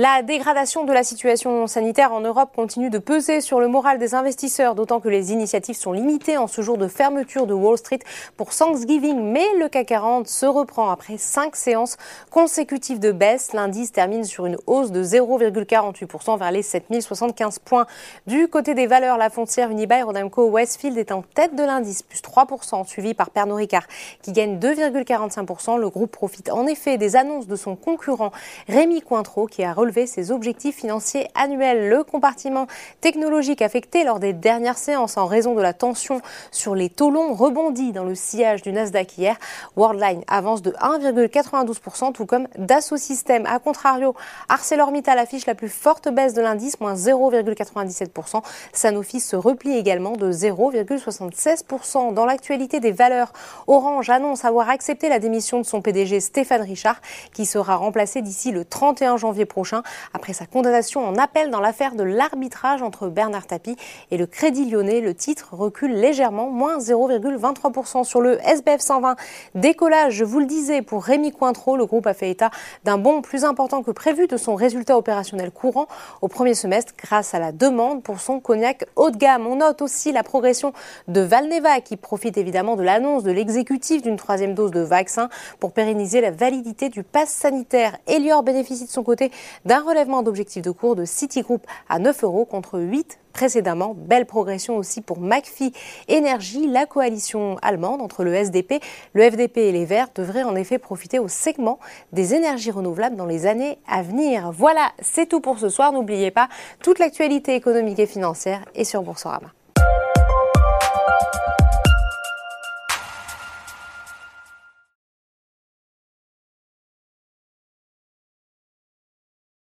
La dégradation de la situation sanitaire en Europe continue de peser sur le moral des investisseurs, d'autant que les initiatives sont limitées en ce jour de fermeture de Wall Street pour Thanksgiving. Mais le CAC 40 se reprend après cinq séances consécutives de baisse. L'indice termine sur une hausse de 0,48% vers les 7075 points. Du côté des valeurs, la foncière Unibail Rodamco Westfield est en tête de l'indice, plus 3%, suivi par Pernod Ricard qui gagne 2,45%. Le groupe profite en effet des annonces de son concurrent Rémi Cointreau qui a relevé ses objectifs financiers annuels. Le compartiment technologique affecté lors des dernières séances en raison de la tension sur les taux longs rebondit dans le sillage du Nasdaq hier. Worldline avance de 1,92%, tout comme Dassault Systèmes. A contrario, ArcelorMittal affiche la plus forte baisse de l'indice, moins 0,97%. Sanofi se replie également de 0,76%. Dans l'actualité des valeurs, Orange annonce avoir accepté la démission de son PDG Stéphane Richard, qui sera remplacé d'ici le 31 janvier prochain après sa condamnation en appel dans l'affaire de l'arbitrage entre Bernard Tapie et le Crédit Lyonnais. Le titre recule légèrement, moins 0,23% sur le SBF 120. Décollage, je vous le disais, pour Rémi Cointreau, le groupe a fait état d'un bond plus important que prévu de son résultat opérationnel courant au premier semestre grâce à la demande pour son cognac haut de gamme. On note aussi la progression de Valneva qui profite évidemment de l'annonce de l'exécutif d'une troisième dose de vaccin pour pérenniser la validité du pass sanitaire. Elior bénéficie de son côté d'un relèvement d'objectifs de cours de Citigroup à 9 euros contre 8 précédemment. Belle progression aussi pour McPhee Energy. La coalition allemande entre le SDP, le FDP et les Verts devrait en effet profiter au segment des énergies renouvelables dans les années à venir. Voilà, c'est tout pour ce soir. N'oubliez pas, toute l'actualité économique et financière est sur Boursorama.